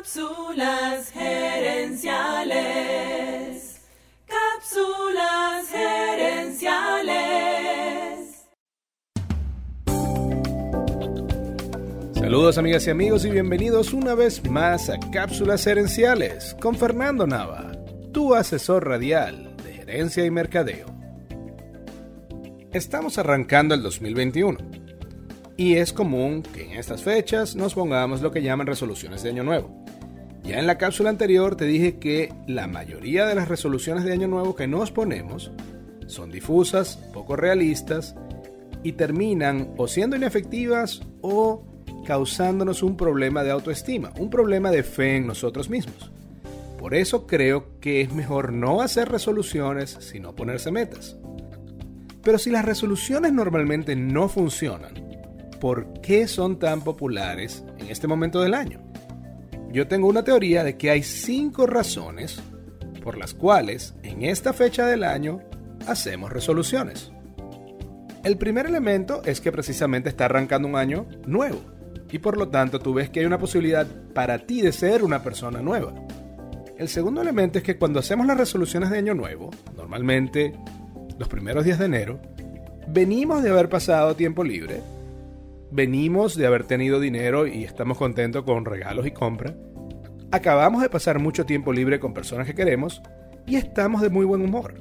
Cápsulas gerenciales. Cápsulas gerenciales. Saludos amigas y amigos y bienvenidos una vez más a Cápsulas Gerenciales con Fernando Nava, tu asesor radial de gerencia y mercadeo. Estamos arrancando el 2021 y es común que en estas fechas nos pongamos lo que llaman resoluciones de año nuevo. Ya en la cápsula anterior te dije que la mayoría de las resoluciones de año nuevo que nos ponemos son difusas, poco realistas y terminan o siendo inefectivas o causándonos un problema de autoestima, un problema de fe en nosotros mismos. Por eso creo que es mejor no hacer resoluciones, sino ponerse metas. Pero si las resoluciones normalmente no funcionan, ¿por qué son tan populares en este momento del año? Yo tengo una teoría de que hay cinco razones por las cuales en esta fecha del año hacemos resoluciones. El primer elemento es que precisamente está arrancando un año nuevo y por lo tanto tú ves que hay una posibilidad para ti de ser una persona nueva. El segundo elemento es que cuando hacemos las resoluciones de año nuevo, normalmente los primeros días de enero, venimos de haber pasado tiempo libre venimos de haber tenido dinero y estamos contentos con regalos y compras. Acabamos de pasar mucho tiempo libre con personas que queremos y estamos de muy buen humor.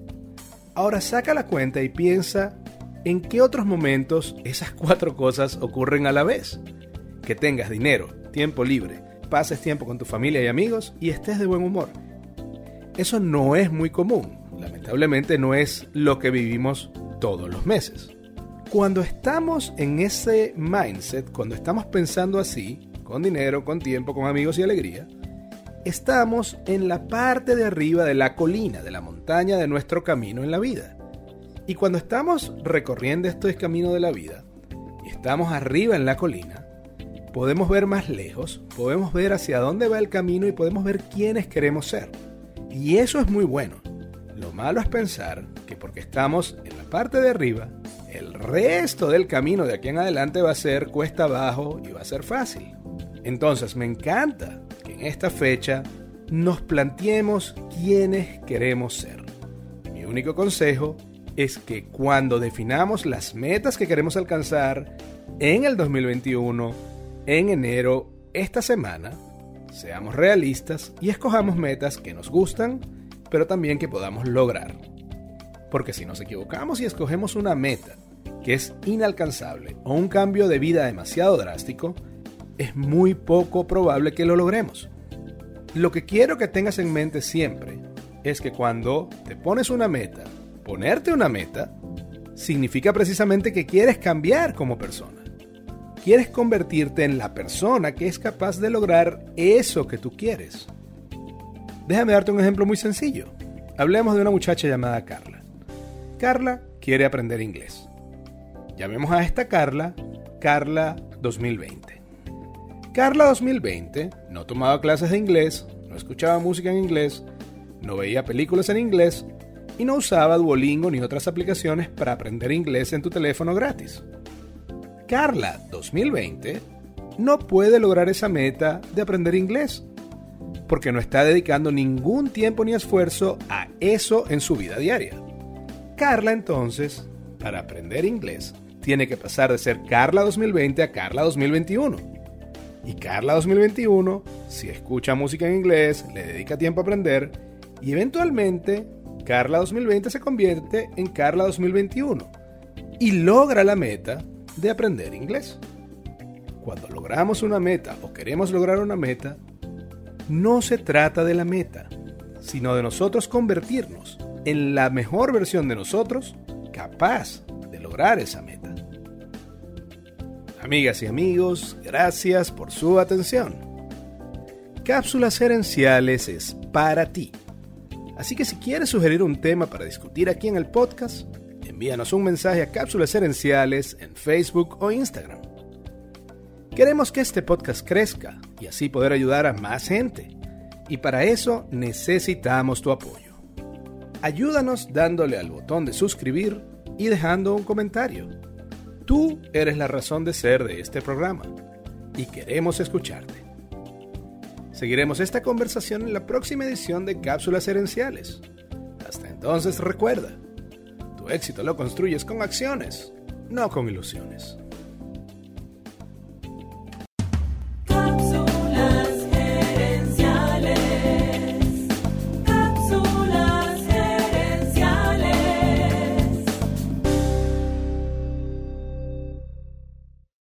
Ahora saca la cuenta y piensa en qué otros momentos esas cuatro cosas ocurren a la vez. Que tengas dinero, tiempo libre, pases tiempo con tu familia y amigos y estés de buen humor. Eso no es muy común. Lamentablemente no es lo que vivimos todos los meses. Cuando estamos en ese mindset, cuando estamos pensando así, con dinero, con tiempo, con amigos y alegría, estamos en la parte de arriba de la colina, de la montaña de nuestro camino en la vida. Y cuando estamos recorriendo este camino de la vida, estamos arriba en la colina, podemos ver más lejos, podemos ver hacia dónde va el camino y podemos ver quiénes queremos ser. Y eso es muy bueno. Lo malo es pensar que porque estamos en la parte de arriba, el resto del camino de aquí en adelante va a ser cuesta abajo y va a ser fácil. Entonces me encanta que en esta fecha nos planteemos quiénes queremos ser. Mi único consejo es que cuando definamos las metas que queremos alcanzar en el 2021, en enero, esta semana, seamos realistas y escojamos metas que nos gustan, pero también que podamos lograr. Porque si nos equivocamos y escogemos una meta que es inalcanzable o un cambio de vida demasiado drástico, es muy poco probable que lo logremos. Lo que quiero que tengas en mente siempre es que cuando te pones una meta, ponerte una meta, significa precisamente que quieres cambiar como persona. Quieres convertirte en la persona que es capaz de lograr eso que tú quieres. Déjame darte un ejemplo muy sencillo. Hablemos de una muchacha llamada Carla. Carla quiere aprender inglés. Llamemos a esta Carla Carla 2020. Carla 2020 no tomaba clases de inglés, no escuchaba música en inglés, no veía películas en inglés y no usaba Duolingo ni otras aplicaciones para aprender inglés en tu teléfono gratis. Carla 2020 no puede lograr esa meta de aprender inglés porque no está dedicando ningún tiempo ni esfuerzo a eso en su vida diaria. Carla entonces, para aprender inglés, tiene que pasar de ser Carla 2020 a Carla 2021. Y Carla 2021, si escucha música en inglés, le dedica tiempo a aprender, y eventualmente Carla 2020 se convierte en Carla 2021 y logra la meta de aprender inglés. Cuando logramos una meta o queremos lograr una meta, no se trata de la meta, sino de nosotros convertirnos en la mejor versión de nosotros capaz de lograr esa meta. Amigas y amigos, gracias por su atención. Cápsulas Herenciales es para ti. Así que si quieres sugerir un tema para discutir aquí en el podcast, envíanos un mensaje a Cápsulas Herenciales en Facebook o Instagram. Queremos que este podcast crezca y así poder ayudar a más gente. Y para eso necesitamos tu apoyo. Ayúdanos dándole al botón de suscribir y dejando un comentario. Tú eres la razón de ser de este programa y queremos escucharte. Seguiremos esta conversación en la próxima edición de Cápsulas Herenciales. Hasta entonces recuerda, tu éxito lo construyes con acciones, no con ilusiones.